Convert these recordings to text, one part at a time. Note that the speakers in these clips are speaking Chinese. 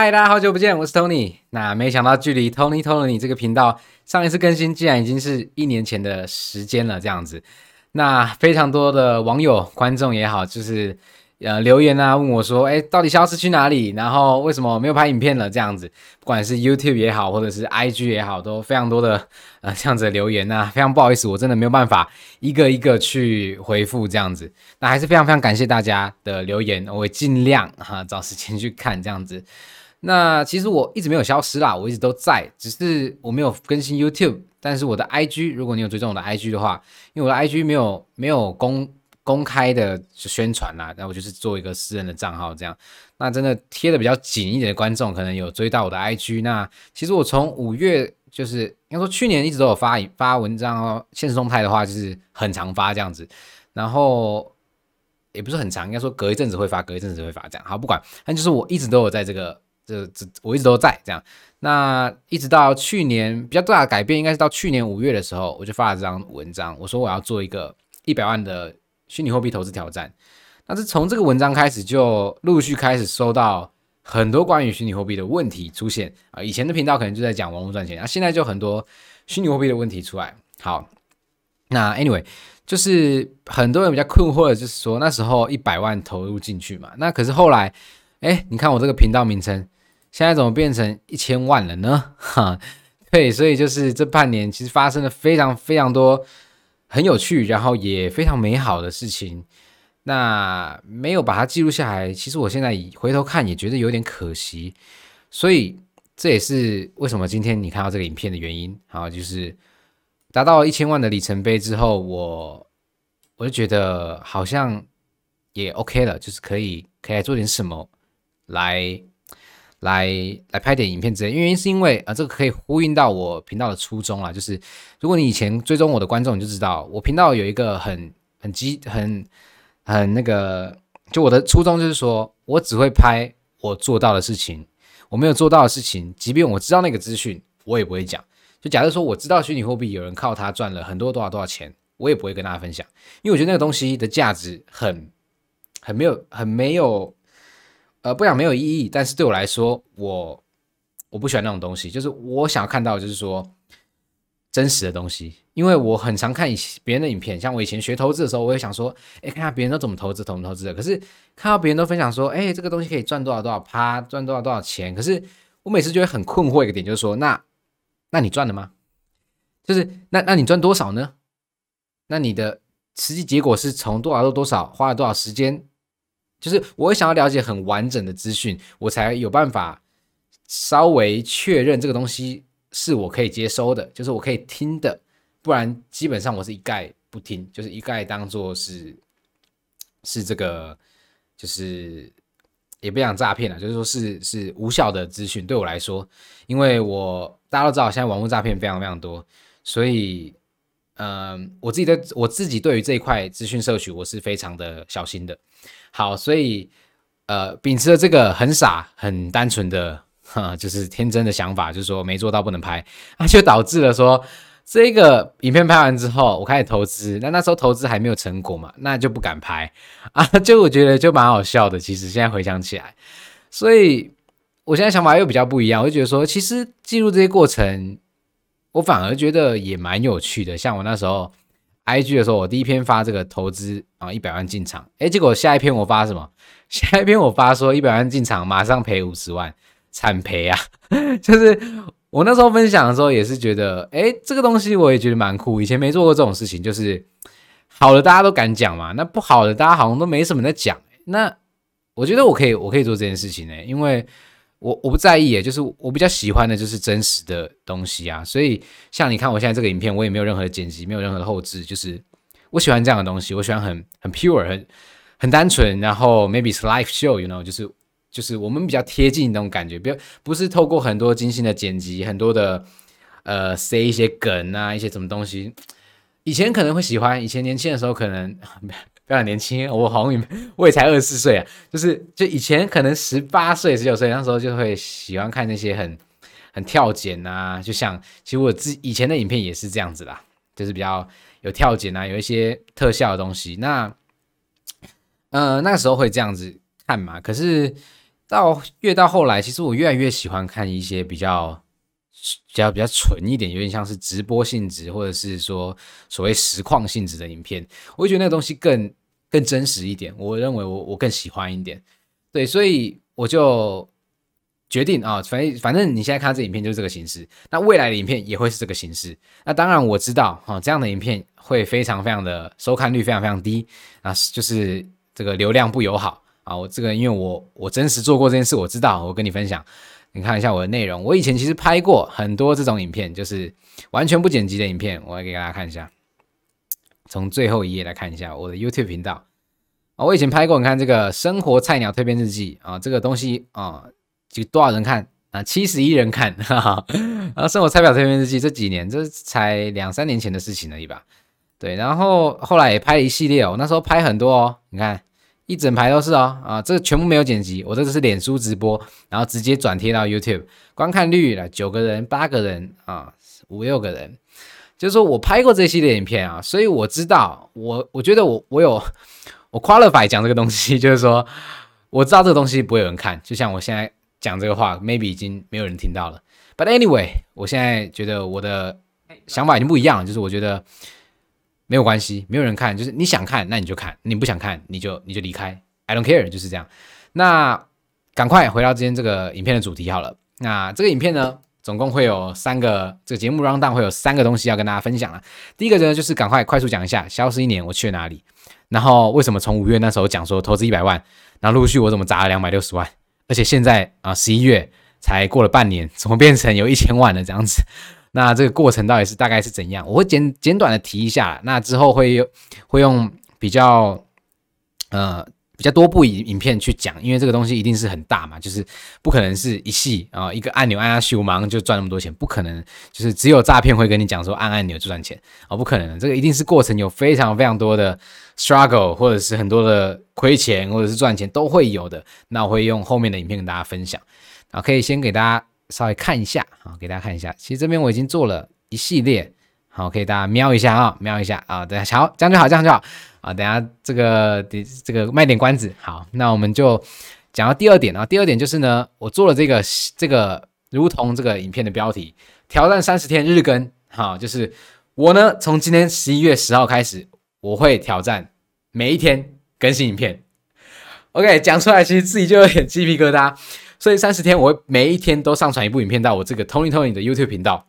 嗨，大家好久不见，我是 Tony。那没想到距离 Tony Tony 这个频道上一次更新，竟然已经是一年前的时间了，这样子。那非常多的网友、观众也好，就是。呃，留言啊，问我说，哎，到底消失去哪里？然后为什么没有拍影片了？这样子，不管是 YouTube 也好，或者是 IG 也好，都非常多的呃这样子的留言啊，非常不好意思，我真的没有办法一个一个去回复这样子。那还是非常非常感谢大家的留言，我会尽量哈找时间去看这样子。那其实我一直没有消失啦，我一直都在，只是我没有更新 YouTube，但是我的 IG，如果你有追踪我的 IG 的话，因为我的 IG 没有没有公。公开的宣传啦，那我就是做一个私人的账号这样。那真的贴的比较紧一点的观众，可能有追到我的 IG。那其实我从五月就是应该说去年一直都有发发文章哦，现实动态的话就是很常发这样子。然后也不是很长，应该说隔一阵子会发，隔一阵子会发这样。好，不管，但就是我一直都有在这个这这，我一直都在这样。那一直到去年比较大的改变，应该是到去年五月的时候，我就发了这张文章，我说我要做一个一百万的。虚拟货币投资挑战，但是从这个文章开始，就陆续开始收到很多关于虚拟货币的问题出现啊。以前的频道可能就在讲网络赚钱，啊，现在就很多虚拟货币的问题出来。好，那 anyway，就是很多人比较困惑的就是说，那时候一百万投入进去嘛，那可是后来，哎，你看我这个频道名称，现在怎么变成一千万了呢？哈，对，所以就是这半年其实发生了非常非常多。很有趣，然后也非常美好的事情，那没有把它记录下来，其实我现在回头看也觉得有点可惜，所以这也是为什么今天你看到这个影片的原因。好，就是达到一千万的里程碑之后，我我就觉得好像也 OK 了，就是可以可以来做点什么来。来来拍点影片之类，原因是因为啊、这个可以呼应到我频道的初衷啊，就是如果你以前追踪我的观众，你就知道我频道有一个很很基很很那个，就我的初衷就是说我只会拍我做到的事情，我没有做到的事情，即便我知道那个资讯，我也不会讲。就假设说我知道虚拟货币有人靠它赚了很多多少多少钱，我也不会跟大家分享，因为我觉得那个东西的价值很很没有很没有。呃，不讲没有意义，但是对我来说，我我不喜欢那种东西。就是我想要看到就是说真实的东西，因为我很常看以别人的影片，像我以前学投资的时候，我也想说，哎，看看别人都怎么投资，怎么投资的。可是看到别人都分享说，哎，这个东西可以赚多少多少趴，赚多少多少钱。可是我每次就会很困惑一个点，就是说，那那你赚了吗？就是那那你赚多少呢？那你的实际结果是从多少到多少，花了多少时间？就是我想要了解很完整的资讯，我才有办法稍微确认这个东西是我可以接收的，就是我可以听的，不然基本上我是一概不听，就是一概当做是是这个，就是也不想诈骗了，就是说是是无效的资讯对我来说，因为我大家都知道现在网络诈骗非常非常多，所以嗯，我自己的我自己对于这一块资讯摄取我是非常的小心的。好，所以呃，秉持了这个很傻、很单纯的，哈，就是天真的想法，就是说没做到不能拍，那就导致了说这个影片拍完之后，我开始投资，那那时候投资还没有成果嘛，那就不敢拍啊，就我觉得就蛮好笑的。其实现在回想起来，所以我现在想法又比较不一样，我就觉得说，其实记录这些过程，我反而觉得也蛮有趣的。像我那时候。IG 的时候，我第一篇发这个投资啊，一百万进场，诶，结果下一篇我发什么？下一篇我发说一百万进场，马上赔五十万，惨赔啊！就是我那时候分享的时候，也是觉得，诶，这个东西我也觉得蛮酷，以前没做过这种事情，就是好的大家都敢讲嘛，那不好的大家好像都没什么在讲。那我觉得我可以，我可以做这件事情呢，因为。我我不在意，就是我比较喜欢的就是真实的东西啊，所以像你看我现在这个影片，我也没有任何剪辑，没有任何的后置，就是我喜欢这样的东西，我喜欢很很 pure，很很单纯，然后 maybe it's live show，you know，就是就是我们比较贴近那种感觉，不不是透过很多精心的剪辑，很多的呃塞一些梗啊，一些什么东西，以前可能会喜欢，以前年轻的时候可能。非常年轻，我好像 我也才二十四岁啊，就是就以前可能十八岁、十九岁那时候就会喜欢看那些很很跳剪啊，就像其实我自以前的影片也是这样子啦，就是比较有跳剪啊，有一些特效的东西。那呃那个时候会这样子看嘛，可是到越到后来，其实我越来越喜欢看一些比较比较比较纯一点，有点像是直播性质，或者是说所谓实况性质的影片，我会觉得那个东西更更真实一点。我认为我我更喜欢一点，对，所以我就决定啊，反正反正你现在看这影片就是这个形式，那未来的影片也会是这个形式。那当然我知道哈，这样的影片会非常非常的收看率非常非常低啊，就是这个流量不友好。啊，我这个因为我我真实做过这件事，我知道，我跟你分享，你看一下我的内容。我以前其实拍过很多这种影片，就是完全不剪辑的影片，我来给大家看一下。从最后一页来看一下我的 YouTube 频道啊，我以前拍过，你看这个生活菜鸟蜕变日记啊，这个东西啊，就多少人看啊？七十一人看，哈 哈。然后生活菜鸟蜕变日记这几年，这才两三年前的事情而已吧？对，然后后来也拍了一系列哦，那时候拍很多哦，你看。一整排都是哦，啊，这个全部没有剪辑，我这个是脸书直播，然后直接转贴到 YouTube，观看率了九个人、八个人啊，五六个人，就是说我拍过这系列影片啊，所以我知道，我我觉得我我有 我 qualify 讲这个东西，就是说我知道这个东西不会有人看，就像我现在讲这个话，maybe 已经没有人听到了，but anyway，我现在觉得我的想法已经不一样了，就是我觉得。没有关系，没有人看，就是你想看，那你就看；你不想看，你就你就离开。I don't care，就是这样。那赶快回到今天这个影片的主题好了。那这个影片呢，总共会有三个，这个节目 rundown 会有三个东西要跟大家分享了。第一个呢，就是赶快快速讲一下，消失一年我去了哪里，然后为什么从五月那时候讲说投资一百万，然后陆续我怎么砸了两百六十万，而且现在啊十一月才过了半年，怎么变成有一千万了这样子。那这个过程到底是大概是怎样？我会简简短的提一下，那之后会用会用比较呃比较多部影影片去讲，因为这个东西一定是很大嘛，就是不可能是一系啊、一个按钮按下去，我马上就赚那么多钱，不可能，就是只有诈骗会跟你讲说按按钮就赚钱哦，不可能，这个一定是过程有非常非常多的 struggle，或者是很多的亏钱，或者是赚钱都会有的。那我会用后面的影片跟大家分享，啊，可以先给大家。稍微看一下，啊，给大家看一下。其实这边我已经做了一系列，好，可以大家瞄一下啊，瞄一下啊。大家，好，这样就好，这样就好啊。等下这个这个卖点关子，好，那我们就讲到第二点啊。第二点就是呢，我做了这个这个，如同这个影片的标题，挑战三十天日更，好，就是我呢从今天十一月十号开始，我会挑战每一天更新影片。OK，讲出来其实自己就有点鸡皮疙瘩。所以三十天，我会每一天都上传一部影片到我这个 Tony Tony 的 YouTube 频道。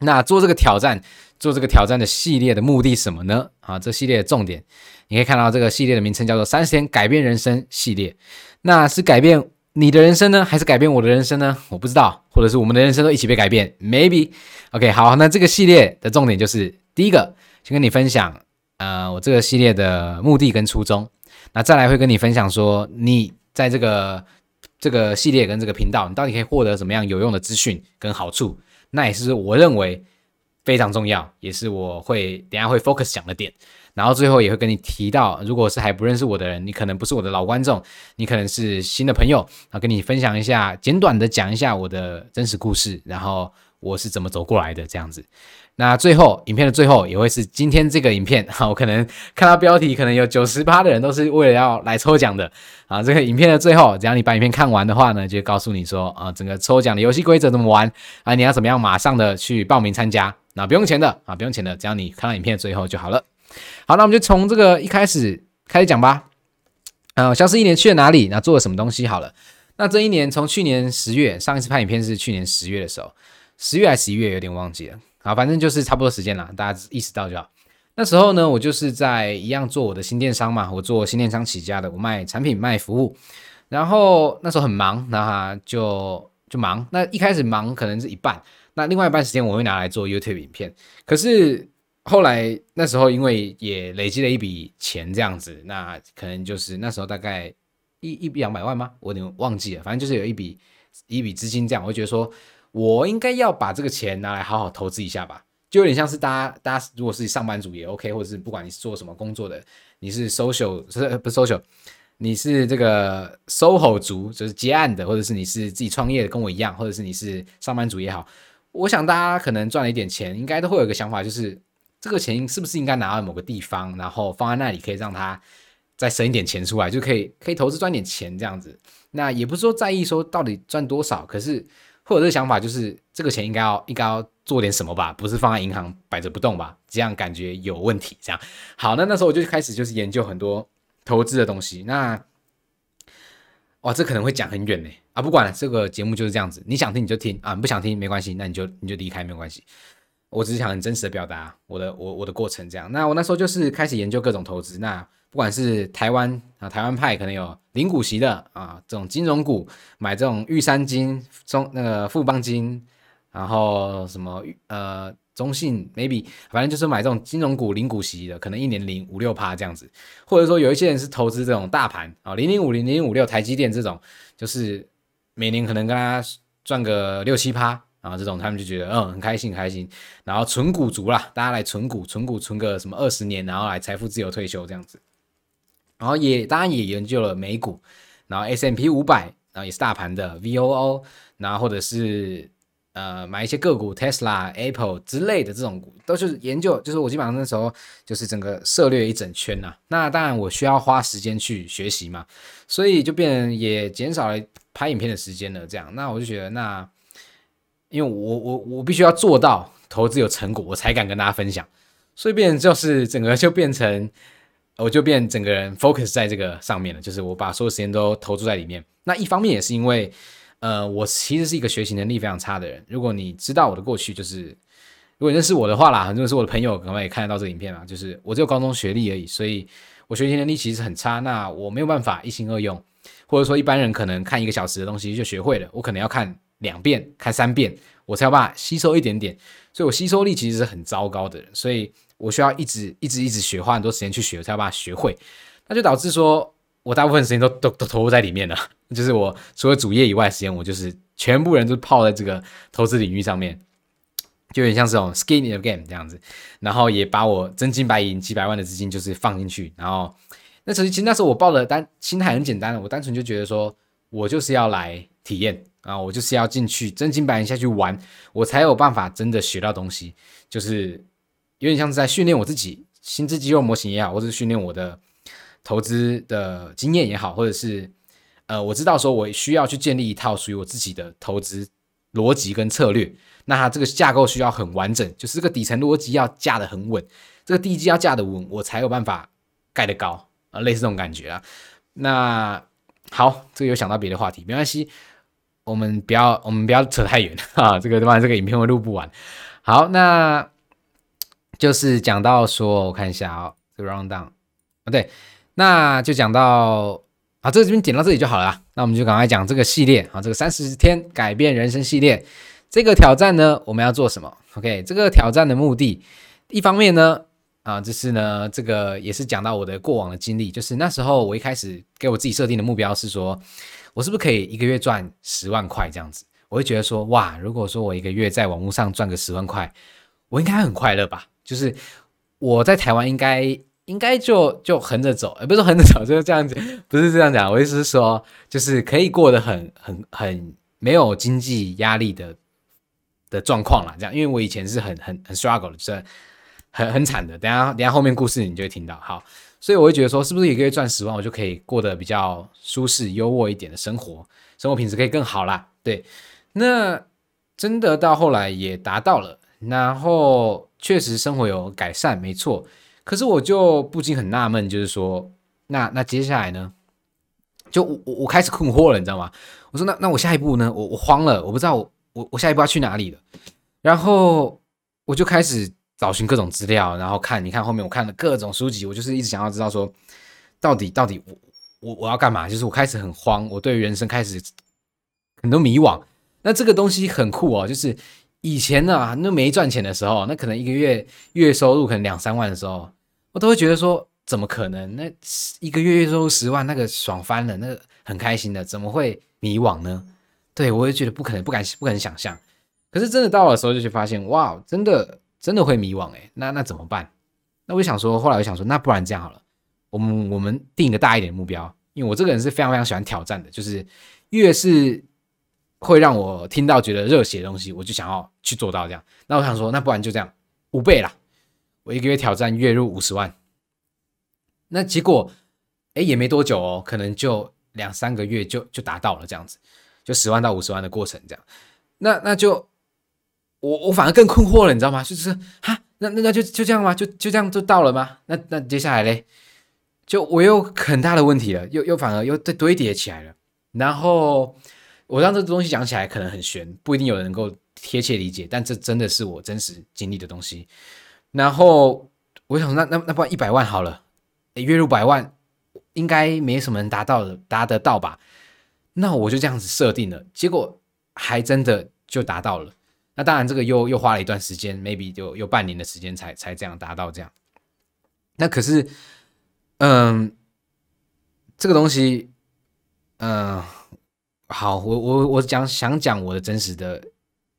那做这个挑战，做这个挑战的系列的目的什么呢？啊，这系列的重点，你可以看到这个系列的名称叫做“三十天改变人生系列”。那是改变你的人生呢，还是改变我的人生呢？我不知道，或者是我们的人生都一起被改变？Maybe。OK，好，那这个系列的重点就是第一个，先跟你分享，呃，我这个系列的目的跟初衷。那再来会跟你分享说，你在这个。这个系列跟这个频道，你到底可以获得什么样有用的资讯跟好处？那也是我认为非常重要，也是我会等下会 focus 讲的点。然后最后也会跟你提到，如果是还不认识我的人，你可能不是我的老观众，你可能是新的朋友，然后跟你分享一下，简短的讲一下我的真实故事，然后我是怎么走过来的这样子。那最后，影片的最后也会是今天这个影片，哈，我可能看到标题，可能有九十八的人都是为了要来抽奖的啊。这个影片的最后，只要你把影片看完的话呢，就告诉你说啊，整个抽奖的游戏规则怎么玩啊，你要怎么样马上的去报名参加，那不用钱的啊，不用钱的，只要你看到影片最后就好了。好，那我们就从这个一开始开始讲吧。呃，消失一年去了哪里？那做了什么东西？好了，那这一年从去年十月，上一次拍影片是去年十月的时候，十月还是十一月，有点忘记了。啊，反正就是差不多时间啦，大家意识到就好。那时候呢，我就是在一样做我的新电商嘛，我做新电商起家的，我卖产品卖服务。然后那时候很忙，那哈就就忙。那一开始忙可能是一半，那另外一半时间我会拿来做 YouTube 影片。可是后来那时候因为也累积了一笔钱这样子，那可能就是那时候大概一一两百万吗？我有点忘记了，反正就是有一笔一笔资金这样，我会觉得说。我应该要把这个钱拿来好好投资一下吧，就有点像是大家，大家如果是上班族也 OK，或者是不管你是做什么工作的，你是 social 是不是 social，你是这个 SOHO 族，就是接案的，或者是你是自己创业的，跟我一样，或者是你是上班族也好，我想大家可能赚了一点钱，应该都会有一个想法，就是这个钱是不是应该拿到某个地方，然后放在那里可以让它再生一点钱出来，就可以可以投资赚点钱这样子。那也不是说在意说到底赚多少，可是会有这个想法，就是这个钱应该要应该要做点什么吧，不是放在银行摆着不动吧？这样感觉有问题。这样好，那那时候我就开始就是研究很多投资的东西。那哇，这可能会讲很远呢不管，这个节目就是这样子，你想听你就听啊，不想听没关系，那你就你就离开没有关系。我只是想很真实的表达我的我我的过程这样。那我那时候就是开始研究各种投资。那不管是台湾啊，台湾派可能有零股息的啊，这种金融股买这种玉山金、中那个富邦金，然后什么呃中信 maybe，反正就是买这种金融股零股息的，可能一年零五六趴这样子。或者说有一些人是投资这种大盘啊，零零五零零五六台积电这种，就是每年可能跟他赚个六七趴。然后这种他们就觉得嗯很开心很开心，然后存股族啦，大家来存股存股存个什么二十年，然后来财富自由退休这样子。然后也当然也研究了美股，然后 S M P 五百，然后也是大盘的 VOO，然后或者是呃买一些个股 Tesla、Apple 之类的这种股，都是研究，就是我基本上那时候就是整个涉猎一整圈呐、啊。那当然我需要花时间去学习嘛，所以就变也减少了拍影片的时间了。这样，那我就觉得那。因为我我我必须要做到投资有成果，我才敢跟大家分享，所以变成就是整个就变成，我就变整个人 focus 在这个上面了，就是我把所有时间都投注在里面。那一方面也是因为，呃，我其实是一个学习能力非常差的人。如果你知道我的过去，就是如果你认识我的话啦，很多是我的朋友，可能也看得到这个影片嘛，就是我只有高中学历而已，所以我学习能力其实很差。那我没有办法一心二用，或者说一般人可能看一个小时的东西就学会了，我可能要看。两遍看三遍，我才有办法吸收一点点，所以我吸收力其实是很糟糕的，所以我需要一直一直一直学，花很多时间去学，我才有办法学会。那就导致说我大部分时间都都都投入在里面了，就是我除了主业以外的时间，我就是全部人都泡在这个投资领域上面，就有点像这种 skin in the game 这样子，然后也把我真金白银几百万的资金就是放进去，然后那其实其实那时候我报的单心态很简单的，我单纯就觉得说我就是要来体验。啊，我就是要进去真金白银下去玩，我才有办法真的学到东西。就是有点像是在训练我自己，心智肌肉模型也好，或者是训练我的投资的经验也好，或者是呃，我知道说我需要去建立一套属于我自己的投资逻辑跟策略。那它这个架构需要很完整，就是这个底层逻辑要架得很稳，这个地基要架得稳，我才有办法盖得高啊，类似这种感觉啊。那好，这个有想到别的话题，没关系。我们不要，我们不要扯太远啊！这个的话，这个影片会录不完。好，那就是讲到说，我看一下啊、这个 round down 啊，对，那就讲到啊，这个这边点到这里就好了。那我们就赶快讲这个系列啊，这个三十天改变人生系列，这个挑战呢，我们要做什么？OK，这个挑战的目的，一方面呢，啊，就是呢，这个也是讲到我的过往的经历，就是那时候我一开始给我自己设定的目标是说。我是不是可以一个月赚十万块这样子？我会觉得说，哇，如果说我一个月在网络上赚个十万块，我应该很快乐吧？就是我在台湾应该应该就就横着走，呃，不是横着走，就是这样子，不是这样讲。我意思是说，就是可以过得很很很没有经济压力的的状况啦。这样，因为我以前是很很很 struggle 的，就是很很惨的。等下等下后面故事你就会听到。好。所以我会觉得说，是不是一个月赚十万，我就可以过得比较舒适、优渥一点的生活，生活品质可以更好啦。对，那真的到后来也达到了，然后确实生活有改善，没错。可是我就不禁很纳闷，就是说，那那接下来呢？就我我我开始困惑了，你知道吗？我说那那我下一步呢？我我慌了，我不知道我我我下一步要去哪里了。然后我就开始。找寻各种资料，然后看，你看后面我看了各种书籍，我就是一直想要知道说，到底到底我我我要干嘛？就是我开始很慌，我对人生开始很多迷惘。那这个东西很酷哦，就是以前呢、啊，那没赚钱的时候，那可能一个月月收入可能两三万的时候，我都会觉得说，怎么可能？那一个月月收入十万，那个爽翻了，那个很开心的，怎么会迷惘呢？对，我也觉得不可能，不敢不敢想象。可是真的到的时候，就去发现，哇，真的。真的会迷惘诶，那那怎么办？那我就想说，后来我想说，那不然这样好了，我们我们定一个大一点的目标，因为我这个人是非常非常喜欢挑战的，就是越是会让我听到觉得热血的东西，我就想要去做到这样。那我想说，那不然就这样五倍啦，我一个月挑战月入五十万。那结果，哎，也没多久哦，可能就两三个月就就达到了这样子，就十万到五十万的过程这样。那那就我我反而更困惑了，你知道吗？就是哈，那那那就就这样吗？就就这样就到了吗？那那接下来嘞，就我有很大的问题了，又又反而又堆堆叠起来了。然后我让这东西讲起来可能很玄，不一定有人能够贴切理解，但这真的是我真实经历的东西。然后我想那，那那不然一百万好了，月入百万。应该没什么人达到的，达得到吧？那我就这样子设定了，结果还真的就达到了。那当然，这个又又花了一段时间，maybe 就有半年的时间才才这样达到这样。那可是，嗯，这个东西，嗯，好，我我我讲想讲我的真实的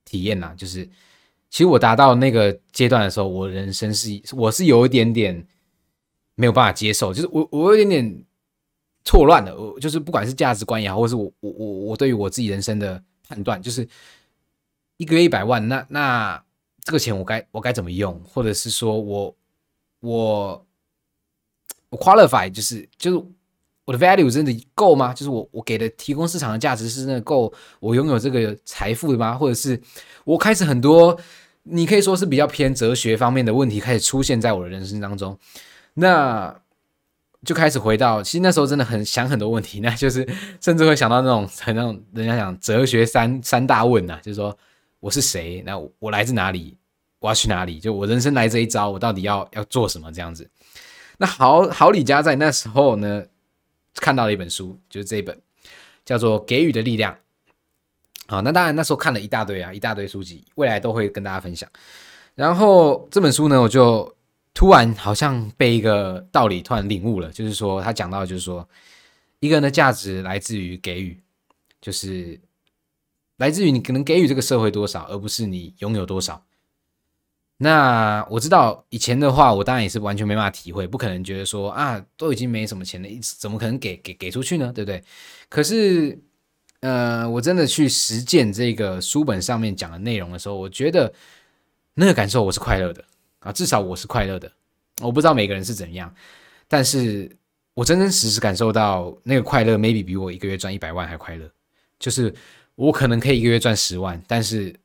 体验呐，就是其实我达到那个阶段的时候，我人生是我是有一点点。没有办法接受，就是我我有一点点错乱的，我就是不管是价值观也好，或是我我我我对于我自己人生的判断，就是一个月一百万，那那这个钱我该我该怎么用，或者是说我我我 qualify 就是就是我的 value 真的够吗？就是我我给的提供市场的价值是真的够我拥有这个财富的吗？或者是我开始很多你可以说是比较偏哲学方面的问题开始出现在我的人生当中。那就开始回到，其实那时候真的很想很多问题，那就是 甚至会想到那种很那种人家讲哲学三三大问呐、啊，就是说我是谁？那我，来自哪里？我要去哪里？就我人生来这一遭，我到底要要做什么？这样子。那好好李家在那时候呢，看到了一本书，就是这一本叫做《给予的力量》。好，那当然那时候看了一大堆啊，一大堆书籍，未来都会跟大家分享。然后这本书呢，我就。突然好像被一个道理突然领悟了，就是说他讲到，就是说一个人的价值来自于给予，就是来自于你可能给予这个社会多少，而不是你拥有多少。那我知道以前的话，我当然也是完全没办法体会，不可能觉得说啊，都已经没什么钱了，怎么可能给给给出去呢？对不对？可是，呃，我真的去实践这个书本上面讲的内容的时候，我觉得那个感受我是快乐的。啊，至少我是快乐的。我不知道每个人是怎样，但是我真真实实感受到那个快乐，maybe 比我一个月赚一百万还快乐。就是我可能可以一个月赚十万，但是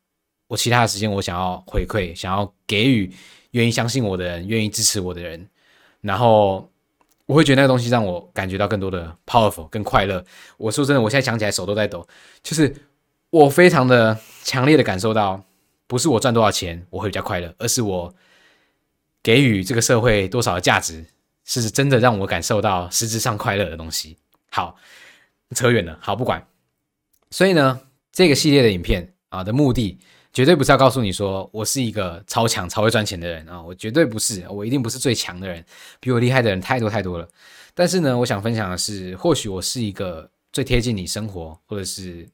我其他的时间我想要回馈，想要给予愿意相信我的人，愿意支持我的人，然后我会觉得那个东西让我感觉到更多的 powerful，更快乐。我说真的，我现在想起来手都在抖，就是我非常的强烈的感受到，不是我赚多少钱我会比较快乐，而是我。给予这个社会多少的价值，是真的让我感受到实质上快乐的东西。好，扯远了，好，不管。所以呢，这个系列的影片啊的目的，绝对不是要告诉你说我是一个超强、超会赚钱的人啊，我绝对不是，我一定不是最强的人，比我厉害的人太多太多了。但是呢，我想分享的是，或许我是一个最贴近你生活，或者是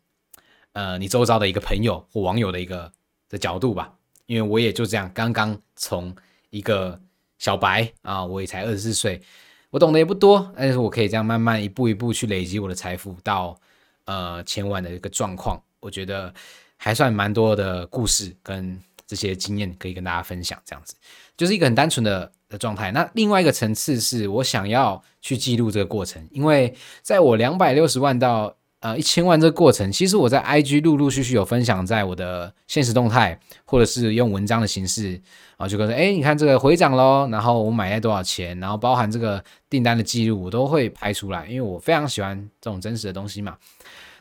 呃你周遭的一个朋友或网友的一个的角度吧，因为我也就这样刚刚从。一个小白啊，我也才二十四岁，我懂得也不多，但是我可以这样慢慢一步一步去累积我的财富到呃千万的一个状况，我觉得还算蛮多的故事跟这些经验可以跟大家分享，这样子就是一个很单纯的的状态。那另外一个层次是我想要去记录这个过程，因为在我两百六十万到呃，一千万这个过程，其实我在 IG 陆陆续续有分享在我的现实动态，或者是用文章的形式啊，就跟说，哎，你看这个回涨喽，然后我买了多少钱，然后包含这个订单的记录，我都会拍出来，因为我非常喜欢这种真实的东西嘛。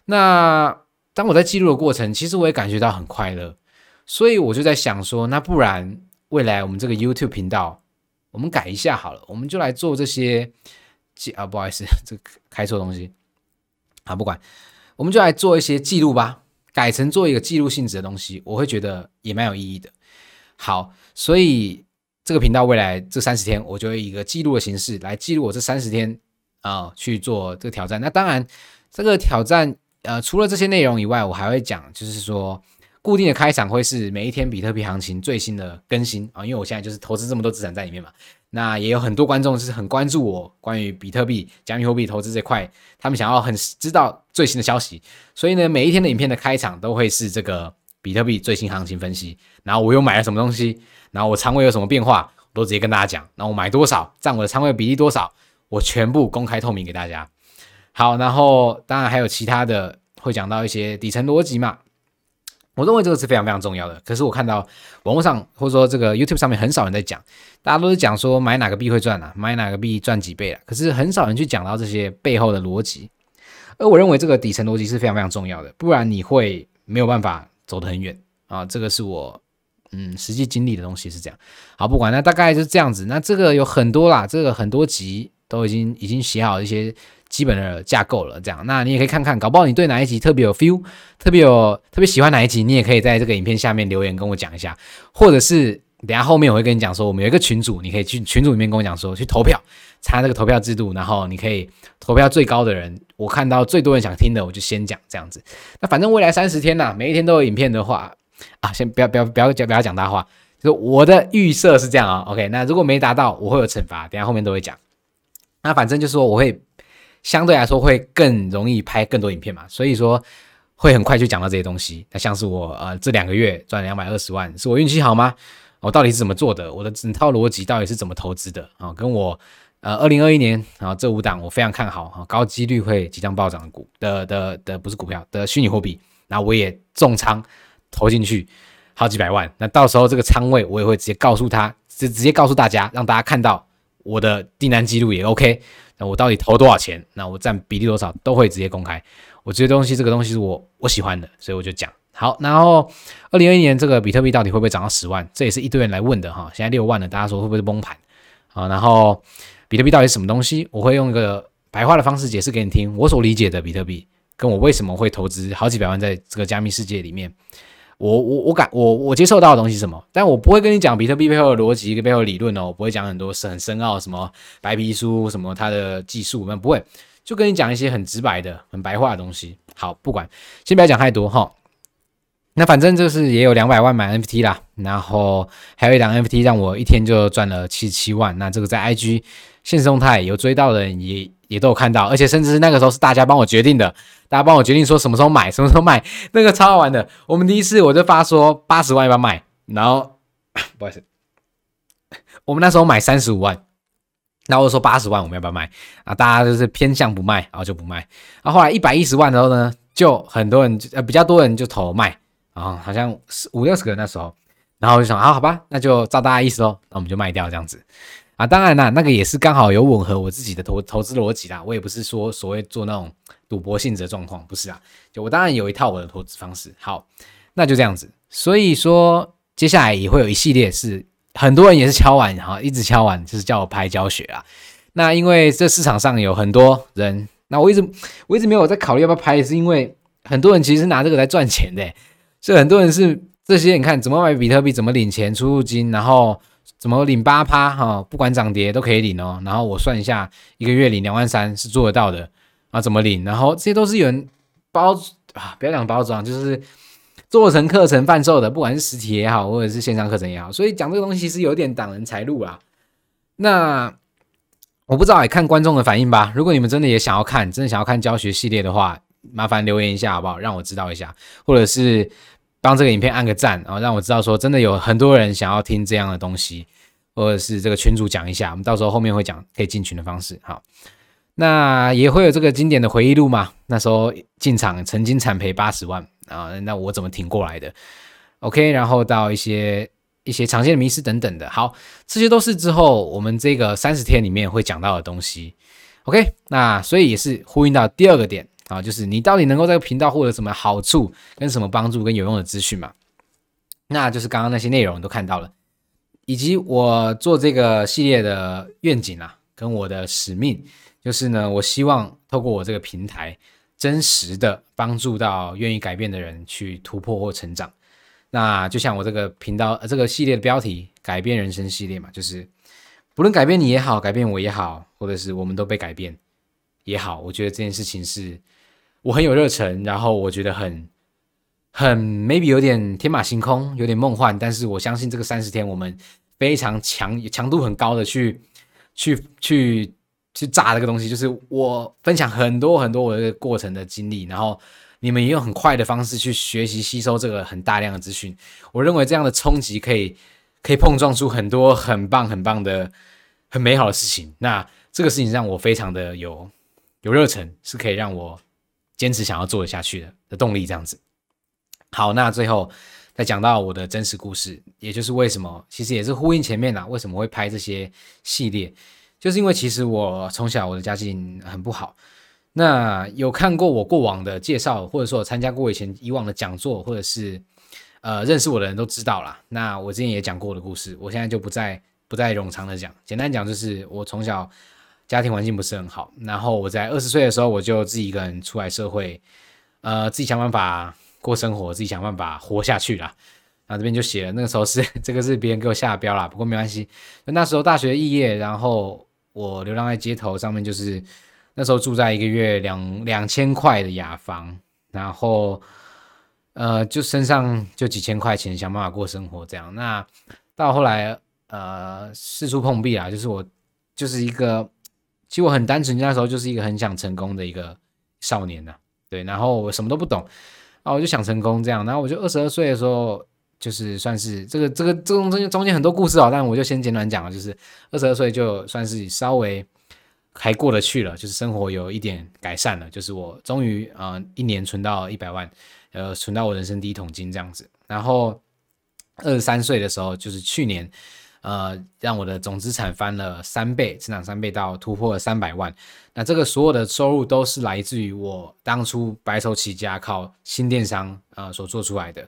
那当我在记录的过程，其实我也感觉到很快乐，所以我就在想说，那不然未来我们这个 YouTube 频道，我们改一下好了，我们就来做这些记啊，不好意思，这个开错东西。啊，不管，我们就来做一些记录吧，改成做一个记录性质的东西，我会觉得也蛮有意义的。好，所以这个频道未来这三十天，我就会以一个记录的形式来记录我这三十天啊、去做这个挑战。那当然，这个挑战呃除了这些内容以外，我还会讲，就是说。固定的开场会是每一天比特币行情最新的更新啊，因为我现在就是投资这么多资产在里面嘛，那也有很多观众是很关注我关于比特币、加密货币投资这块，他们想要很知道最新的消息，所以呢，每一天的影片的开场都会是这个比特币最新行情分析，然后我又买了什么东西，然后我仓位有什么变化，我都直接跟大家讲，然后我买多少，占我的仓位比例多少，我全部公开透明给大家。好，然后当然还有其他的会讲到一些底层逻辑嘛。我认为这个是非常非常重要的。可是我看到网络上或者说这个 YouTube 上面很少人在讲，大家都是讲说买哪个币会赚啊，买哪个币赚几倍啊。可是很少人去讲到这些背后的逻辑。而我认为这个底层逻辑是非常非常重要的，不然你会没有办法走得很远啊。这个是我嗯实际经历的东西是这样。好，不管那大概就是这样子。那这个有很多啦，这个很多集都已经已经写好一些。基本的架构了，这样，那你也可以看看，搞不好你对哪一集特别有 feel，特别有特别喜欢哪一集，你也可以在这个影片下面留言跟我讲一下，或者是等下后面我会跟你讲说，我们有一个群组，你可以去群组里面跟我讲说，去投票，参加这个投票制度，然后你可以投票最高的人，我看到最多人想听的，我就先讲这样子。那反正未来三十天呐，每一天都有影片的话，啊，先不要不要不要讲不要讲大话，就我的预设是这样啊，OK，那如果没达到，我会有惩罚，等下后面都会讲。那反正就是说我会。相对来说会更容易拍更多影片嘛，所以说会很快就讲到这些东西。那像是我呃这两个月赚两百二十万，是我运气好吗？我到底是怎么做的？我的整套逻辑到底是怎么投资的啊？跟我呃二零二一年啊这五档我非常看好啊，高几率会即将暴涨的股的的的不是股票的虚拟货币，那我也重仓投进去好几百万。那到时候这个仓位我也会直接告诉他，直直接告诉大家，让大家看到我的订单记录也 OK。那我到底投多少钱？那我占比例多少都会直接公开。我这些东西，这个东西是我我喜欢的，所以我就讲好。然后，二零二一年这个比特币到底会不会涨到十万？这也是一堆人来问的哈。现在六万了，大家说会不会崩盘？啊，然后比特币到底是什么东西？我会用一个白话的方式解释给你听。我所理解的比特币，跟我为什么会投资好几百万在这个加密世界里面。我我我感我我接受到的东西是什么？但我不会跟你讲比特币背后的逻辑跟背后的理论哦，我不会讲很多很深奥什么白皮书什么它的技术，我们不会，就跟你讲一些很直白的、很白话的东西。好，不管，先不要讲太多哈。那反正就是也有两百万买 NFT 啦，然后还有一档 NFT 让我一天就赚了七十七万。那这个在 IG 限时动态有追到的人也也都有看到，而且甚至是那个时候是大家帮我决定的。大家帮我决定说什么时候买，什么时候卖，那个超好玩的。我们第一次我就发说八十万要不要卖，然后 不好意思，我们那时候买三十五万，然后我说八十万我们要不要卖啊？大家就是偏向不卖，然后就不卖。然后后来一百一十万的时候呢，就很多人呃比较多人就投卖啊，好像五六十个人那时候，然后我就想啊，好吧，那就照大家意思喽，那我们就卖掉这样子。啊，当然啦，那个也是刚好有吻合我自己的投投资逻辑啦。我也不是说所谓做那种赌博性质的状况，不是啊。就我当然有一套我的投资方式。好，那就这样子。所以说，接下来也会有一系列是很多人也是敲碗，然后一直敲碗，就是叫我拍教学啊。那因为这市场上有很多人，那我一直我一直没有在考虑要不要拍，是因为很多人其实是拿这个来赚钱的。所以很多人是这些，你看怎么买比特币，怎么领钱出入金，然后。怎么领八趴哈？不管涨跌都可以领哦。然后我算一下，一个月领两万三是做得到的啊？怎么领？然后这些都是有人包啊，不要讲包装，就是做成课程贩售的，不管是实体也好，或者是线上课程也好。所以讲这个东西是有点挡人财路啊。那我不知道，也看观众的反应吧。如果你们真的也想要看，真的想要看教学系列的话，麻烦留言一下好不好？让我知道一下，或者是。帮这个影片按个赞，然后让我知道说真的有很多人想要听这样的东西，或者是这个群主讲一下，我们到时候后面会讲可以进群的方式。好，那也会有这个经典的回忆录嘛？那时候进场曾经惨赔八十万啊，那我怎么挺过来的？OK，然后到一些一些常见的迷失等等的。好，这些都是之后我们这个三十天里面会讲到的东西。OK，那所以也是呼应到第二个点。啊，就是你到底能够在频道获得什么好处，跟什么帮助，跟有用的资讯嘛？那就是刚刚那些内容都看到了，以及我做这个系列的愿景啊，跟我的使命，就是呢，我希望透过我这个平台，真实的帮助到愿意改变的人去突破或成长。那就像我这个频道，呃，这个系列的标题“改变人生系列”嘛，就是不论改变你也好，改变我也好，或者是我们都被改变也好，我觉得这件事情是。我很有热忱，然后我觉得很很 maybe 有点天马行空，有点梦幻，但是我相信这个三十天我们非常强强度很高的去去去去炸这个东西，就是我分享很多很多我的过程的经历，然后你们也用很快的方式去学习吸收这个很大量的资讯，我认为这样的冲击可以可以碰撞出很多很棒很棒的很美好的事情。那这个事情让我非常的有有热忱，是可以让我坚持想要做得下去的的动力。这样子。好，那最后再讲到我的真实故事，也就是为什么，其实也是呼应前面啊，为什么会拍这些系列，就是因为其实我从小我的家境很不好。那有看过我过往的介绍，或者说我参加过以前以往的讲座，或者是呃认识我的人都知道啦。那我之前也讲过我的故事，我现在就不再不再冗长的讲。简单讲就是我从小家庭环境不是很好，然后我在二十岁的时候我就自己一个人出来社会，呃自己想办法过生活，自己想办法活下去啦。然后这边就写了，那个时候是这个是别人给我下的标啦，不过没关系。那时候大学毕业，然后我流浪在街头上面就是。那时候住在一个月两两千块的雅房，然后呃，就身上就几千块钱，想办法过生活这样。那到后来呃，四处碰壁啊，就是我就是一个，其实我很单纯，那时候就是一个很想成功的一个少年呐、对。然后我什么都不懂啊，我就想成功这样。然后我就二十二岁的时候，就是算是这个这个这中中间中间很多故事啊，但我就先简短讲了，就是二十二岁就算是稍微。还过得去了，就是生活有一点改善了，就是我终于啊、一年存到一百万，呃，存到我人生第一桶金这样子。然后二十三岁的时候，就是去年，呃，让我的总资产翻了三倍，增长三倍到突破了三百万。那这个所有的收入都是来自于我当初白手起家靠新电商啊、呃、所做出来的。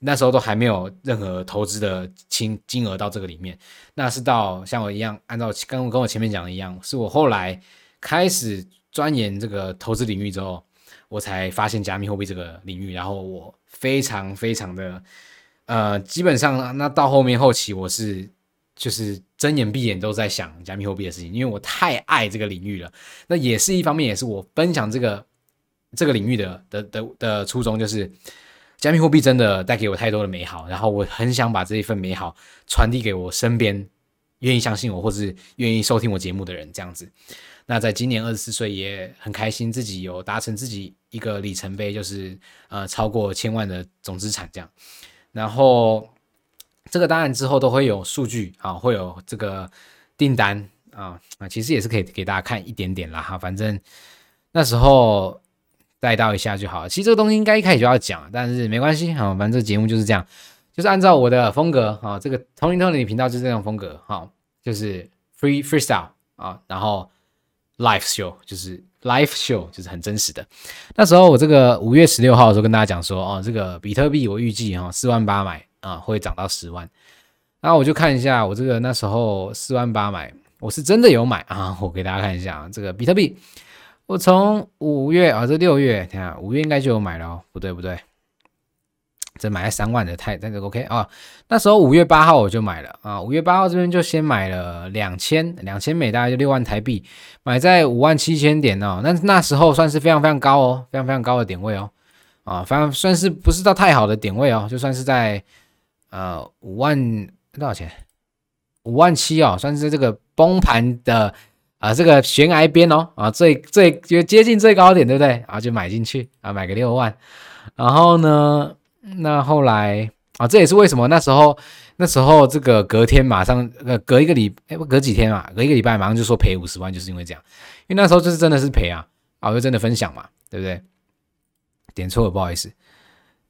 那时候都还没有任何投资的金金额到这个里面，那是到像我一样，按照跟我跟我前面讲的一样，是我后来开始钻研这个投资领域之后，我才发现加密货币这个领域，然后我非常非常的呃，基本上那到后面后期我是就是睁眼闭眼都在想加密货币的事情，因为我太爱这个领域了。那也是一方面，也是我分享这个这个领域的的的的初衷，就是。加密货币真的带给我太多的美好，然后我很想把这一份美好传递给我身边愿意相信我或是愿意收听我节目的人，这样子。那在今年二十四岁，也很开心自己有达成自己一个里程碑，就是呃超过千万的总资产这样。然后这个当然之后都会有数据啊，会有这个订单啊啊，其实也是可以给大家看一点点啦哈，反正那时候。带到一下就好了。其实这个东西应该一开始就要讲，但是没关系哈，反正这个节目就是这样，就是按照我的风格哈，这个 Tony Tony 频道就是这种风格哈，就是 free freestyle 啊，然后 live show 就是 live show 就是很真实的。那时候我这个五月十六号的时候跟大家讲说哦，这个比特币我预计哈四万八买啊会涨到十万，然后我就看一下我这个那时候四万八买，我是真的有买啊，我给大家看一下啊，这个比特币。我从五月啊，这六月，看五月应该就有买了哦，不对不对，这买了三万的太那个 OK 啊，那时候五月八号我就买了啊，五月八号这边就先买了两千两千美，大概就六万台币，买在五万七千点哦，那那时候算是非常非常高哦，非常非常高的点位哦，啊，反正算是不是到太好的点位哦，就算是在呃五万多少钱，五万七哦，算是这个崩盘的。啊，这个悬崖边哦，啊，最最就接近最高点，对不对？啊，就买进去啊，买个六万，然后呢，那后来啊，这也是为什么那时候那时候这个隔天马上呃隔一个礼哎不隔几天嘛，隔一个礼拜马上就说赔五十万，就是因为这样，因为那时候就是真的是赔啊，啊我，就真的分享嘛，对不对？点错了，不好意思。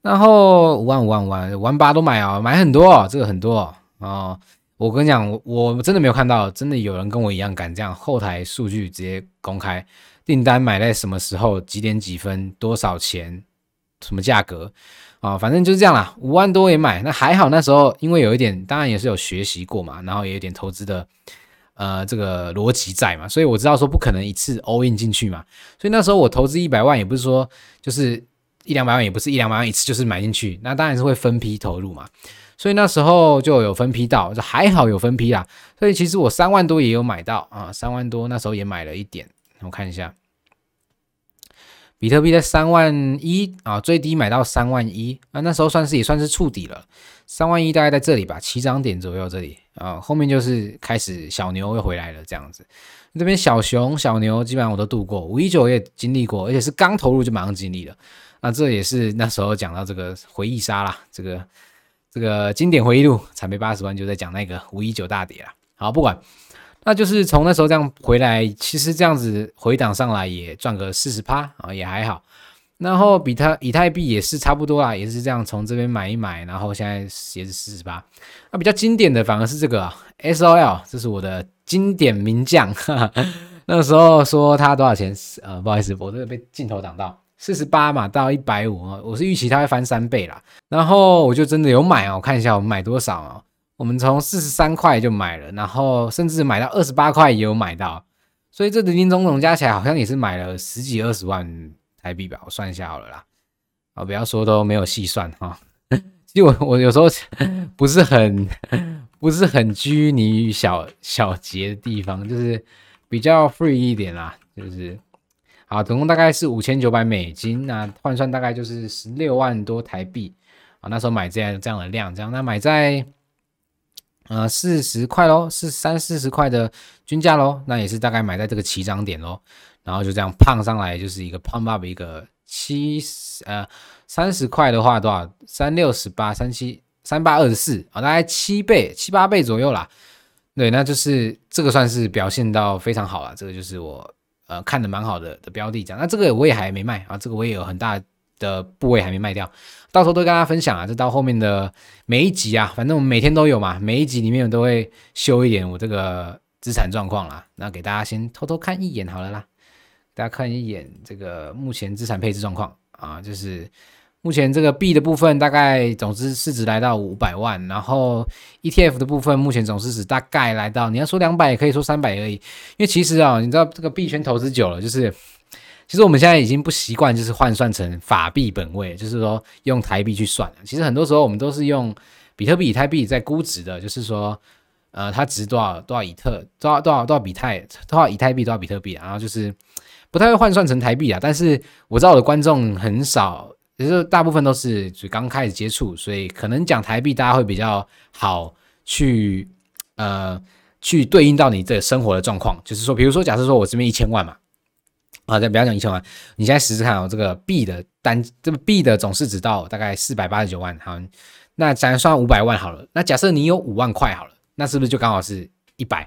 然后五万五万五万五万八都买啊，买很多，这个很多哦。哦我跟你讲，我我真的没有看到，真的有人跟我一样敢这样后台数据直接公开订单买在什么时候、几点几分、多少钱、什么价格啊，反正就是这样啦。五万多也买，那还好那时候因为有一点，当然也是有学习过嘛，然后也有点投资的呃这个逻辑在嘛，所以我知道说不可能一次 all in 进去嘛，所以那时候我投资一百万也不是说就是一两百万，也不是一两百万一次就是买进去，那当然是会分批投入嘛。所以那时候就有分批到，就还好有分批啦。所以其实我三万多也有买到啊，三万多那时候也买了一点。我看一下，比特币在三万一啊，最低买到三万一啊，那时候算是也算是触底了。三万一大概在这里吧，起涨点左右这里啊，后面就是开始小牛又回来了这样子。这边小熊、小牛基本上我都度过，五一九也经历过，而且是刚投入就马上经历了。那这也是那时候讲到这个回忆杀啦，这个。这个经典回忆录，惨赔八十万，就在讲那个五一九大跌了。好，不管，那就是从那时候这样回来，其实这样子回档上来也赚个四十趴啊，也还好。然后比特以太币也是差不多啊，也是这样从这边买一买，然后现在也是四十八。那比较经典的反而是这个啊 SOL，这是我的经典名将。那时候说它多少钱？呃，不好意思，我这个被镜头挡到。四十八嘛，到一百五啊，我是预期它会翻三倍啦。然后我就真的有买哦，我看一下我们买多少啊？我们从四十三块就买了，然后甚至买到二十八块也有买到，所以这林林总总加起来好像也是买了十几二十万台币吧，我算一下好了啦。啊，不要说都没有细算哈。其实我我有时候 不是很不是很拘泥于小小节的地方，就是比较 free 一点啦，就是。好，总共大概是五千九百美金，那换算大概就是十六万多台币啊。那时候买这样这样的量，这样那买在呃四十块喽，是三四十块的均价喽，那也是大概买在这个起涨点喽。然后就这样胖上来，就是一个 pump up 一个七呃三十块的话多少？三六十八，三七三八二十四啊，大概七倍七八倍左右啦。对，那就是这个算是表现到非常好了，这个就是我。呃，看的蛮好的的标的，这样，那这个我也还没卖啊，这个我也有很大的部位还没卖掉，到时候都跟大家分享啊，这到后面的每一集啊，反正我们每天都有嘛，每一集里面我都会修一点我这个资产状况啦，那给大家先偷偷看一眼好了啦，大家看一眼这个目前资产配置状况啊，就是。目前这个币的部分大概总之市值来到五百万，然后 ETF 的部分目前总市值大概来到，你要说两百也可以说三百而已，因为其实啊，你知道这个币圈投资久了，就是其实我们现在已经不习惯就是换算成法币本位，就是说用台币去算了。其实很多时候我们都是用比特币、以太币在估值的，就是说呃它值多少多少以特多少多少多少比特多少以太币多少比特币，然后就是不太会换算成台币啊。但是我知道我的观众很少。其实大部分都是就刚开始接触，所以可能讲台币，大家会比较好去呃去对应到你这生活的状况。就是说，比如说，假设说我这边一千万嘛，啊，再不要讲一千万，你现在试试看哦，这个币的单，这个币的总市值到大概四百八十九万，好，那咱算五百万好了。那假设你有五万块好了，那是不是就刚好是一百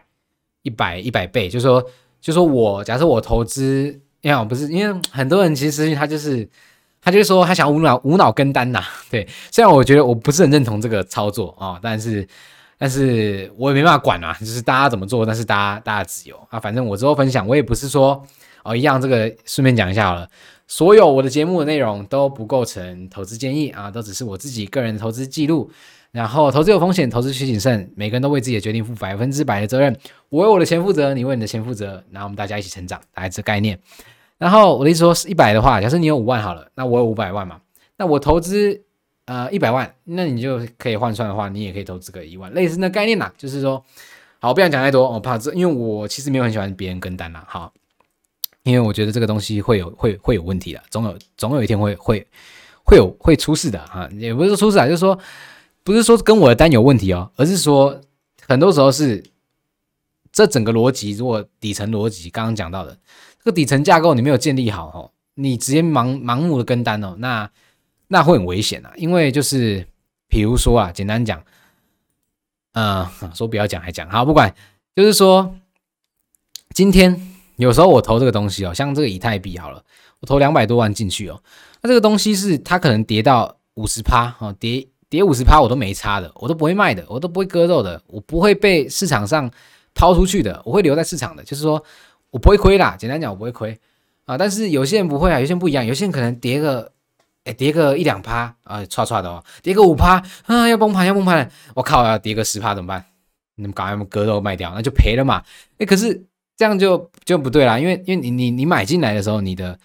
一百一百倍？就是说，就是说我假设我投资，因为不是因为很多人其实他就是。他就是说，他想无脑无脑跟单呐，对。虽然我觉得我不是很认同这个操作啊，但是，但是我也没办法管啊，就是大家怎么做，但是大家大家自由啊。反正我之后分享，我也不是说哦一样，这个顺便讲一下好了。所有我的节目的内容都不构成投资建议啊，都只是我自己个人的投资记录。然后，投资有风险，投资需谨慎，每个人都为自己的决定负百分之百的责任。我为我的钱负责，你为你的钱负责，然后我们大家一起成长，大概这概念。然后我的意思说是一百的话，假设你有五万好了，那我有五百万嘛，那我投资呃一百万，那你就可以换算的话，你也可以投资个一万，类似那概念呐，就是说，好，我不想讲太多，我怕这，因为我其实没有很喜欢别人跟单呐，好，因为我觉得这个东西会有会会有问题的，总有总有一天会会会有会出事的哈，也不是说出事啊，就是说不是说跟我的单有问题哦，而是说很多时候是这整个逻辑，如果底层逻辑刚刚讲到的。这个底层架构你没有建立好哦，你直接盲盲目的跟单哦，那那会很危险啊。因为就是比如说啊，简单讲，嗯，说不要讲还讲，好不管，就是说今天有时候我投这个东西哦，像这个以太币好了，我投两百多万进去哦，那这个东西是它可能跌到五十趴哦，跌跌五十趴我都没差的，我都不会卖的，我都不会割肉的，我不会被市场上抛出去的，我会留在市场的，就是说。我不会亏啦，简单讲我不会亏啊，但是有些人不会啊，有些人不一样，有些人可能跌个，哎，跌个一两趴啊，唰唰的哦，跌个五趴啊，要崩盘要崩盘了，我靠，要跌个十趴怎么办？你们赶快割肉卖掉，那就赔了嘛。哎，可是这样就就不对啦，因为因为你你你买进来的时候，你的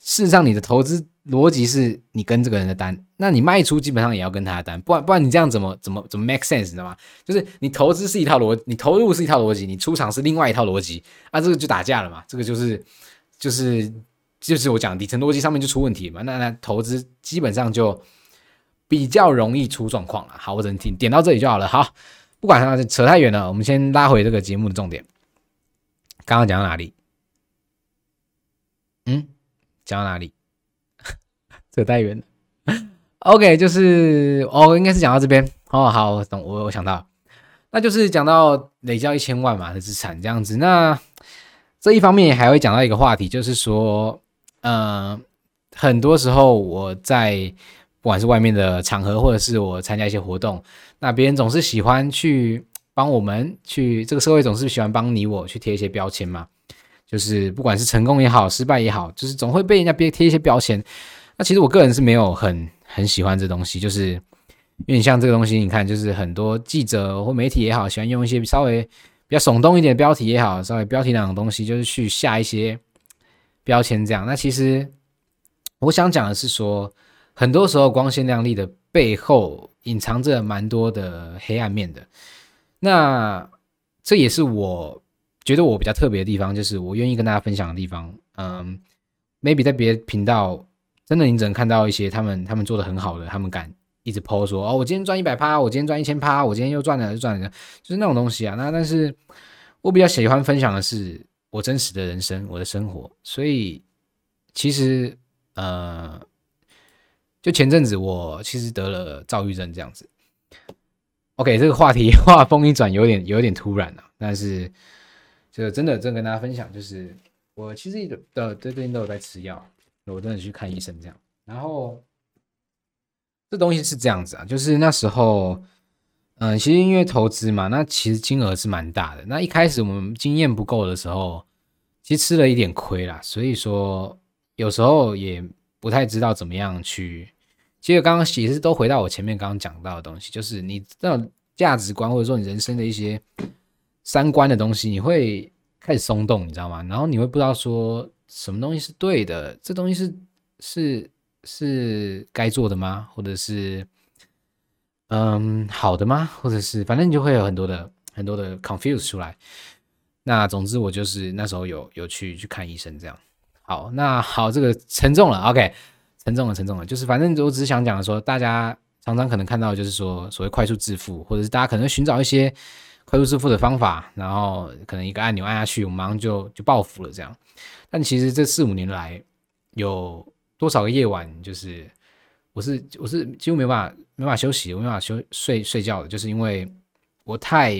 事实上你的投资逻辑是你跟这个人的单，那你卖出基本上也要跟他的单，不然不然你这样怎么怎么怎么 make sense 你知道吗？就是你投资是一套逻，你投入是一套逻辑，你出场是另外一套逻辑，啊，这个就打架了嘛，这个就是就是就是我讲底层逻辑上面就出问题嘛，那那投资基本上就比较容易出状况了。好，我只能听点到这里就好了。好，不管它扯太远了，我们先拉回这个节目的重点。刚刚讲到哪里？嗯，讲到哪里？扯太远了。OK，就是哦，应该是讲到这边哦。好，我懂，我我想到，那就是讲到累积一千万嘛的资产这样子。那这一方面还会讲到一个话题，就是说，嗯、很多时候我在不管是外面的场合，或者是我参加一些活动，那别人总是喜欢去帮我们去，这个社会总是喜欢帮你我去贴一些标签嘛。就是不管是成功也好，失败也好，就是总会被人家别贴一些标签。那其实我个人是没有很很喜欢这东西，就是因为像这个东西，你看，就是很多记者或媒体也好，喜欢用一些稍微比较耸动一点的标题也好，稍微标题党的东西，就是去下一些标签这样。那其实我想讲的是说，很多时候光鲜亮丽的背后隐藏着蛮多的黑暗面的。那这也是我。觉得我比较特别的地方，就是我愿意跟大家分享的地方。嗯，maybe 在别的频道，真的你只能看到一些他们他们做的很好的，他们敢一直 po 说哦，我今天赚一百趴，我今天赚一千趴，我今天又赚了又赚了，就是那种东西啊。那但是我比较喜欢分享的是我真实的人生，我的生活。所以其实呃，就前阵子我其实得了躁郁症这样子。OK，这个话题 话锋一转，有点有点突然了，但是。就真的，真跟大家分享，就是我其实一直的最近都有在吃药，我真的去看医生这样。然后这东西是这样子啊，就是那时候，嗯，其实因为投资嘛，那其实金额是蛮大的。那一开始我们经验不够的时候，其实吃了一点亏啦。所以说有时候也不太知道怎么样去。其实刚刚其实都回到我前面刚刚讲到的东西，就是你这种价值观或者说你人生的一些。三观的东西，你会开始松动，你知道吗？然后你会不知道说什么东西是对的，这东西是是是该做的吗？或者是嗯好的吗？或者是反正你就会有很多的很多的 confuse 出来。那总之我就是那时候有有去去看医生这样。好，那好，这个沉重了，OK，沉重了，沉重了。就是反正我只是想讲的说，大家常常可能看到就是说所谓快速致富，或者是大家可能寻找一些。快速致富的方法，然后可能一个按钮按下去，我马上就就暴富了这样。但其实这四五年来，有多少个夜晚，就是我是我是几乎没办法没办法休息，我没办法休睡睡觉的，就是因为我太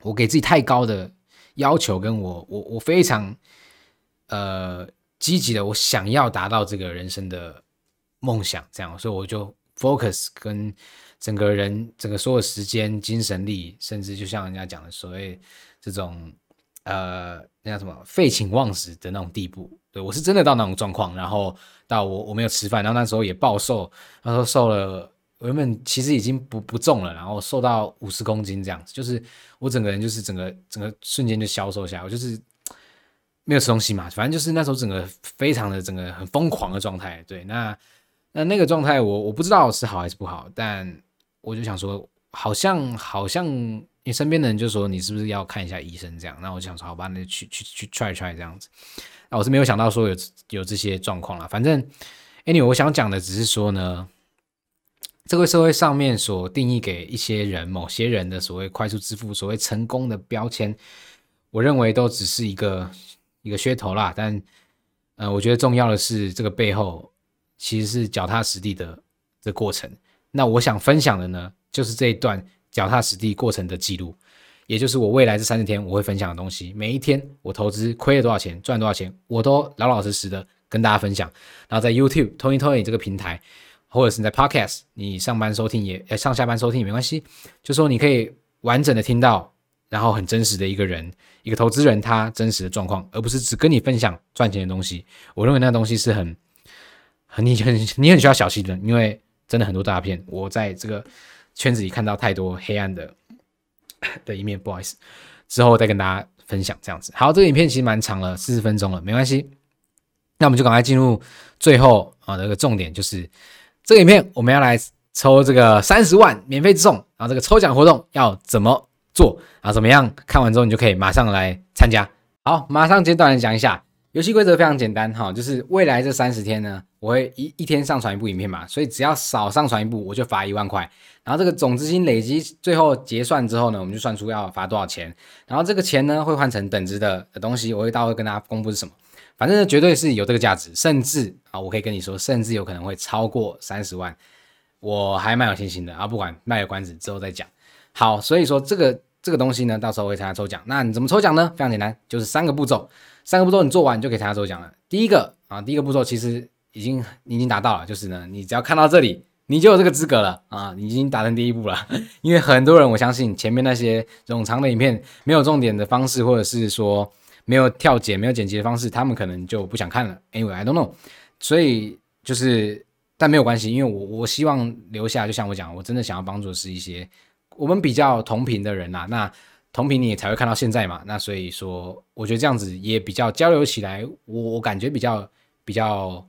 我给自己太高的要求，跟我我我非常呃积极的，我想要达到这个人生的梦想，这样，所以我就 focus 跟。整个人，整个所有时间、精神力，甚至就像人家讲的所谓这种，呃，那叫什么废寝忘食的那种地步。对，我是真的到那种状况，然后到我我没有吃饭，然后那时候也暴瘦，那时候瘦了，原本其实已经不不重了，然后瘦到五十公斤这样子，就是我整个人就是整个整个瞬间就消瘦下来，我就是没有吃东西嘛，反正就是那时候整个非常的整个很疯狂的状态。对，那那那个状态我我不知道是好还是不好，但。我就想说，好像好像你身边的人就说你是不是要看一下医生这样？那我就想说，好吧，那去去去 try try 这样子。那我是没有想到说有有这些状况啦。反正 anyway，我想讲的只是说呢，这个社会上面所定义给一些人、某些人的所谓快速致富、所谓成功的标签，我认为都只是一个一个噱头啦。但呃，我觉得重要的是这个背后其实是脚踏实地的这过程。那我想分享的呢，就是这一段脚踏实地过程的记录，也就是我未来这三十天我会分享的东西。每一天我投资亏了多少钱，赚多少钱，我都老老实实的跟大家分享。然后在 YouTube Tony Tony 这个平台，或者是你在 Podcast，你上班收听也，上下班收听也没关系，就说你可以完整的听到，然后很真实的一个人，一个投资人他真实的状况，而不是只跟你分享赚钱的东西。我认为那东西是很很你很你很需要小心的，因为。真的很多诈骗，我在这个圈子里看到太多黑暗的 的一面，不好意思，之后再跟大家分享这样子。好，这个影片其实蛮长了，四十分钟了，没关系。那我们就赶快进入最后啊，那个重点就是这个影片我们要来抽这个三十万免费送，然后这个抽奖活动要怎么做啊？怎么样？看完之后你就可以马上来参加。好，马上简短的讲一下。游戏规则非常简单哈，就是未来这三十天呢，我会一一天上传一部影片嘛，所以只要少上传一部，我就罚一万块。然后这个总资金累积最后结算之后呢，我们就算出要罚多少钱。然后这个钱呢，会换成等值的的东西，我会到会跟大家公布是什么。反正呢，绝对是有这个价值，甚至啊，我可以跟你说，甚至有可能会超过三十万，我还蛮有信心的啊。不管卖个关子之后再讲。好，所以说这个这个东西呢，到时候会参加抽奖。那你怎么抽奖呢？非常简单，就是三个步骤，三个步骤你做完你就可以参加抽奖了。第一个啊，第一个步骤其实已经已经达到了，就是呢，你只要看到这里，你就有这个资格了啊，你已经达成第一步了。因为很多人，我相信前面那些冗长的影片没有重点的方式，或者是说没有跳剪、没有剪辑的方式，他们可能就不想看了。Anyway，I don't know。所以就是。但没有关系，因为我我希望留下，就像我讲，我真的想要帮助的是一些我们比较同频的人呐、啊。那同频你也才会看到现在嘛。那所以说，我觉得这样子也比较交流起来，我我感觉比较比较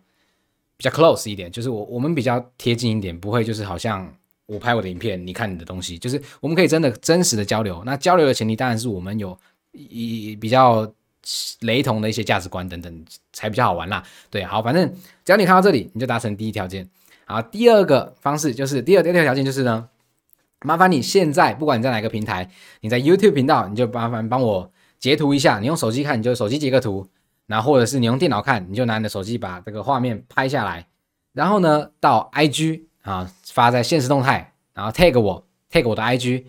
比较 close 一点，就是我我们比较贴近一点，不会就是好像我拍我的影片，你看你的东西，就是我们可以真的真实的交流。那交流的前提当然是我们有一比较。雷同的一些价值观等等才比较好玩啦。对，好，反正只要你看到这里，你就达成第一条件。好，第二个方式就是第二第二条条件就是呢，麻烦你现在不管你在哪个平台，你在 YouTube 频道，你就麻烦帮我截图一下。你用手机看，你就手机截个图，然后或者是你用电脑看，你就拿你的手机把这个画面拍下来，然后呢到 IG 啊发在现实动态，然后 tag 我 tag 我的 IG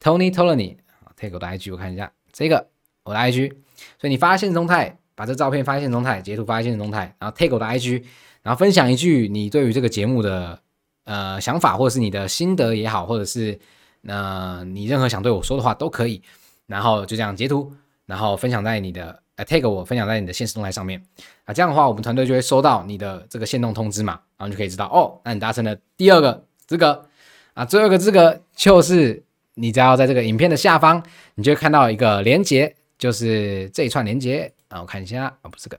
Tony Tony，啊 tag 我的 IG 我看一下这个我的 IG。所以你发现实动态，把这照片发现实动态，截图发现实动态，然后 tag 我的 IG，然后分享一句你对于这个节目的呃想法，或者是你的心得也好，或者是呃你任何想对我说的话都可以，然后就这样截图，然后分享在你的呃 tag 我，分享在你的限时动态上面。啊，这样的话我们团队就会收到你的这个限动通知嘛，然后就可以知道哦，那你达成了第二个资格。啊，最后一个资格就是你只要在这个影片的下方，你就会看到一个连接。就是这一串连接啊，我看一下啊，不是个。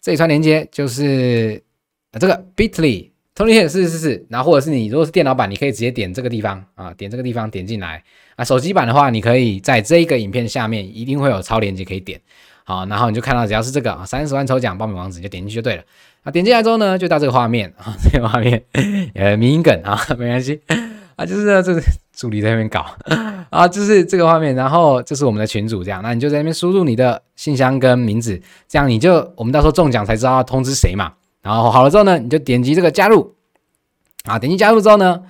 这一串连接，就是啊这个 Bitly Tony 是是是，然后或者是你如果是电脑版，你可以直接点这个地方啊，点这个地方点进来啊，手机版的话，你可以在这一个影片下面一定会有超连接可以点，好，然后你就看到只要是这个啊三十万抽奖报名网址，你就点进去就对了啊，点进来之后呢，就到这个画面啊，这个画面呃迷因梗啊，没关系啊，就是这个 助理在那边搞。啊，就是这个画面，然后这是我们的群主，这样，那你就在那边输入你的信箱跟名字，这样你就我们到时候中奖才知道要通知谁嘛。然后好了之后呢，你就点击这个加入，啊，点击加入之后呢，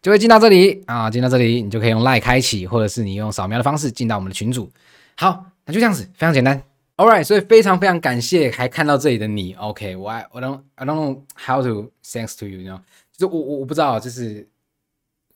就会进到这里啊，进到这里你就可以用 LINE 开启，或者是你用扫描的方式进到我们的群组。好，那就这样子，非常简单。All right，所以非常非常感谢还看到这里的你。OK，我 I, I don't I don't know how to thanks to you，你知道，就是我我我不知道，就是。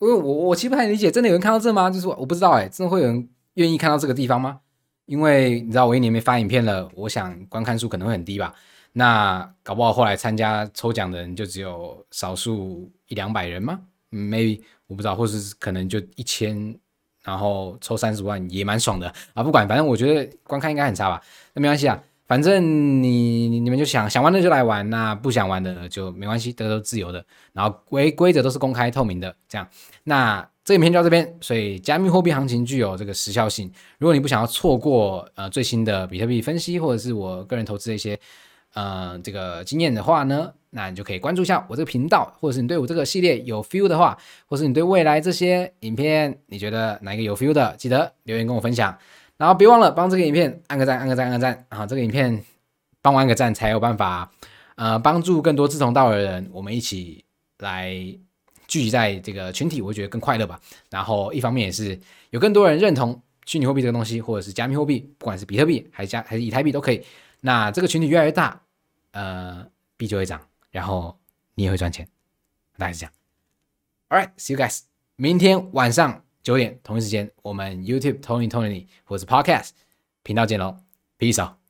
因为我我其实不太理解，真的有人看到这吗？就是我不知道哎，真的会有人愿意看到这个地方吗？因为你知道我一年没发影片了，我想观看数可能会很低吧。那搞不好后来参加抽奖的人就只有少数一两百人吗？Maybe 我不知道，或是可能就一千，然后抽三十万也蛮爽的啊。不管，反正我觉得观看应该很差吧。那没关系啊。反正你你们就想想玩的就来玩，那不想玩的就没关系，这都自由的。然后规规则都是公开透明的，这样。那这影片就到这边，所以加密货币行情具有这个时效性。如果你不想要错过呃最新的比特币分析，或者是我个人投资的一些呃这个经验的话呢，那你就可以关注一下我这个频道，或者是你对我这个系列有 feel 的话，或是你对未来这些影片你觉得哪一个有 feel 的，记得留言跟我分享。然后别忘了帮这个影片按个赞，按个赞，按个赞啊！这个影片帮我按个赞，才有办法呃帮助更多志同道合的人，我们一起来聚集在这个群体，我觉得更快乐吧。然后一方面也是有更多人认同虚拟货币这个东西，或者是加密货币，不管是比特币还是加还是以太币都可以。那这个群体越来越大，呃，币就会涨，然后你也会赚钱，大概是这样。All right, see you guys，明天晚上。九点同一时间，我们 YouTube Tony Tony 或者是 Podcast 频道见喽，Peace。